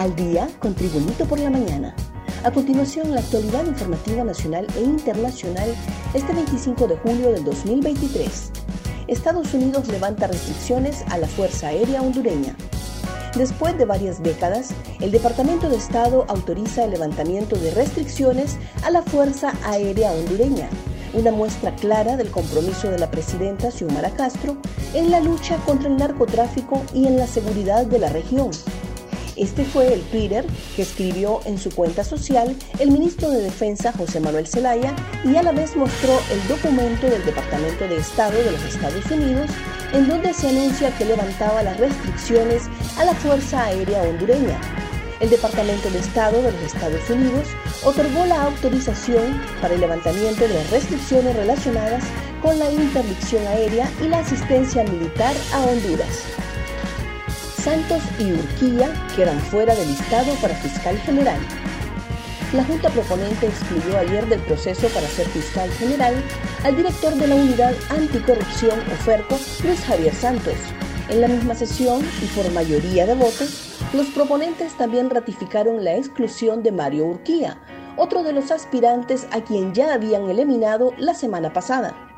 Al día con Tribunito por la mañana. A continuación, la actualidad informativa nacional e internacional este 25 de julio del 2023. Estados Unidos levanta restricciones a la Fuerza Aérea Hondureña. Después de varias décadas, el Departamento de Estado autoriza el levantamiento de restricciones a la Fuerza Aérea Hondureña, una muestra clara del compromiso de la presidenta Xiomara Castro en la lucha contra el narcotráfico y en la seguridad de la región. Este fue el Twitter que escribió en su cuenta social el ministro de Defensa José Manuel Zelaya y a la vez mostró el documento del Departamento de Estado de los Estados Unidos en donde se anuncia que levantaba las restricciones a la Fuerza Aérea Hondureña. El Departamento de Estado de los Estados Unidos otorgó la autorización para el levantamiento de las restricciones relacionadas con la interdicción aérea y la asistencia militar a Honduras. Santos y Urquía quedan fuera del listado para fiscal general. La Junta Proponente excluyó ayer del proceso para ser fiscal general al director de la Unidad Anticorrupción OFERCO, Luis Javier Santos. En la misma sesión y por mayoría de votos, los proponentes también ratificaron la exclusión de Mario Urquía, otro de los aspirantes a quien ya habían eliminado la semana pasada.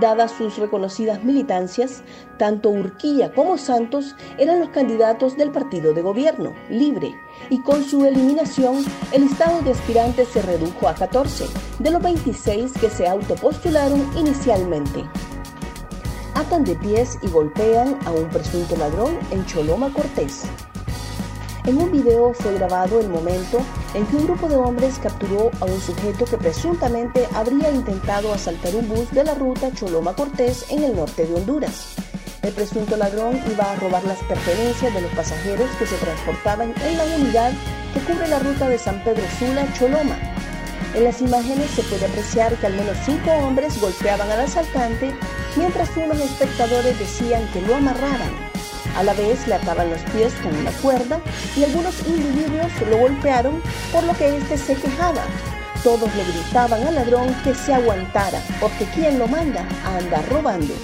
Dadas sus reconocidas militancias, tanto Urquía como Santos eran los candidatos del partido de gobierno, libre, y con su eliminación el listado de aspirantes se redujo a 14, de los 26 que se autopostularon inicialmente. Atan de pies y golpean a un presunto ladrón en Choloma Cortés. En un video fue grabado el momento en que un grupo de hombres capturó a un sujeto que presuntamente habría intentado asaltar un bus de la ruta Choloma Cortés en el norte de Honduras. El presunto ladrón iba a robar las pertenencias de los pasajeros que se transportaban en la unidad que cubre la ruta de San Pedro Sula Choloma. En las imágenes se puede apreciar que al menos cinco hombres golpeaban al asaltante mientras unos espectadores decían que lo amarraran. A la vez le ataban los pies con una cuerda y algunos individuos lo golpearon por lo que éste se quejaba. Todos le gritaban al ladrón que se aguantara, porque quien lo manda a andar robando.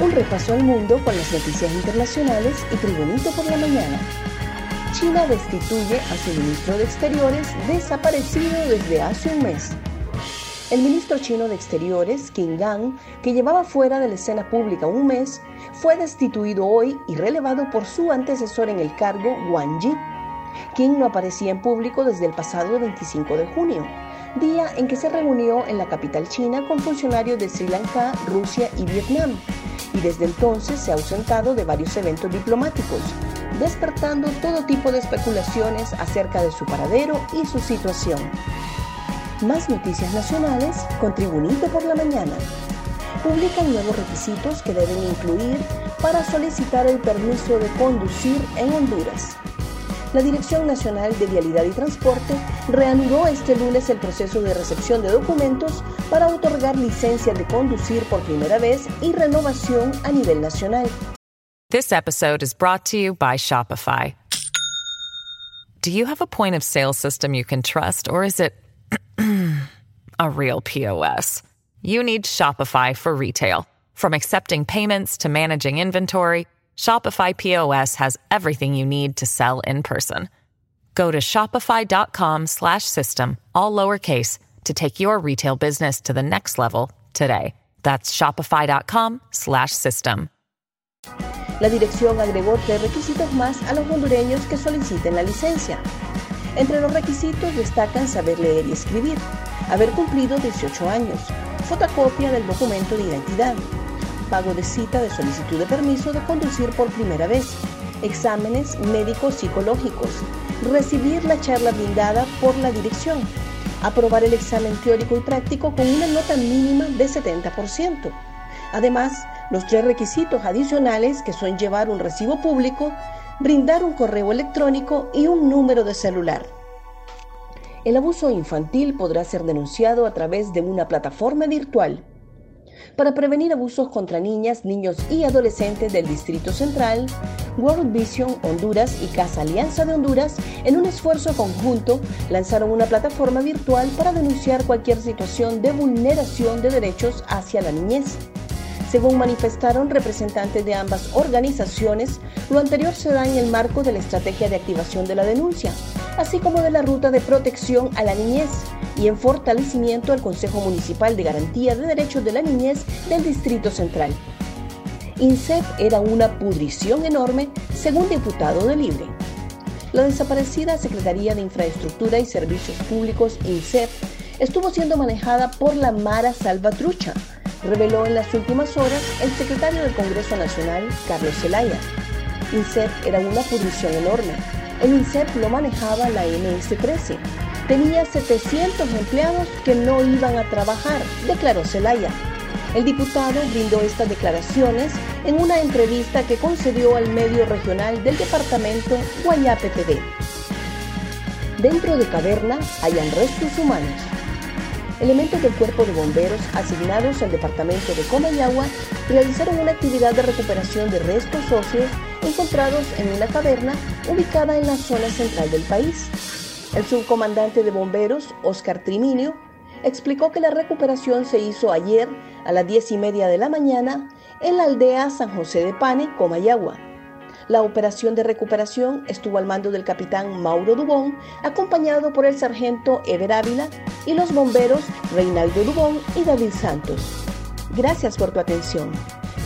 Un repaso al mundo con las noticias internacionales y Tribunito por la mañana. China destituye a su ministro de Exteriores desaparecido desde hace un mes. El ministro chino de Exteriores, Qin Gang, que llevaba fuera de la escena pública un mes, fue destituido hoy y relevado por su antecesor en el cargo, Wang Yi. Qin no aparecía en público desde el pasado 25 de junio, día en que se reunió en la capital china con funcionarios de Sri Lanka, Rusia y Vietnam, y desde entonces se ha ausentado de varios eventos diplomáticos, despertando todo tipo de especulaciones acerca de su paradero y su situación. Más noticias nacionales con Tribunito por la Mañana. Publican nuevos requisitos que deben incluir para solicitar el permiso de conducir en Honduras. La Dirección Nacional de Vialidad y Transporte reanudó este lunes el proceso de recepción de documentos para otorgar licencias de conducir por primera vez y renovación a nivel nacional. This episode is brought to you by Shopify. Do you have a point of sale system you can trust, or is it a real POS? You need Shopify for retail. From accepting payments to managing inventory, Shopify POS has everything you need to sell in person. Go to shopify.com slash system, all lowercase, to take your retail business to the next level today. That's shopify.com slash system. La dirección agregó tres requisitos más a los hondureños que soliciten la licencia. Entre los requisitos destacan saber leer y escribir, haber cumplido 18 años, fotocopia del documento de identidad, pago de cita de solicitud de permiso de conducir por primera vez, exámenes médicos psicológicos, recibir la charla brindada por la dirección, aprobar el examen teórico y práctico con una nota mínima de 70%. Además, los tres requisitos adicionales que son llevar un recibo público, brindar un correo electrónico y un número de celular. El abuso infantil podrá ser denunciado a través de una plataforma virtual. Para prevenir abusos contra niñas, niños y adolescentes del Distrito Central, World Vision Honduras y Casa Alianza de Honduras, en un esfuerzo conjunto, lanzaron una plataforma virtual para denunciar cualquier situación de vulneración de derechos hacia la niñez. Según manifestaron representantes de ambas organizaciones, lo anterior se da en el marco de la estrategia de activación de la denuncia, así como de la ruta de protección a la niñez y en fortalecimiento al Consejo Municipal de Garantía de Derechos de la Niñez del Distrito Central. INSEP era una pudrición enorme, según diputado de Libre. La desaparecida Secretaría de Infraestructura y Servicios Públicos, INSEP, estuvo siendo manejada por la Mara Salvatrucha, reveló en las últimas horas el secretario del Congreso Nacional, Carlos Zelaya. INSEP era una pudrición enorme. El INSEP lo manejaba la MS-13. Tenía 700 empleados que no iban a trabajar, declaró Zelaya. El diputado brindó estas declaraciones en una entrevista que concedió al medio regional del departamento Guayape TV. Dentro de caverna hayan restos humanos elementos del cuerpo de bomberos asignados al departamento de Comayagua realizaron una actividad de recuperación de restos óseos encontrados en una caverna ubicada en la zona central del país. El subcomandante de bomberos, Oscar Triminio, explicó que la recuperación se hizo ayer a las 10 y media de la mañana en la aldea San José de Pane, Comayagua. La operación de recuperación estuvo al mando del capitán Mauro Dubón, acompañado por el sargento Ever Ávila y los bomberos Reinaldo Dubón y David Santos. Gracias por tu atención.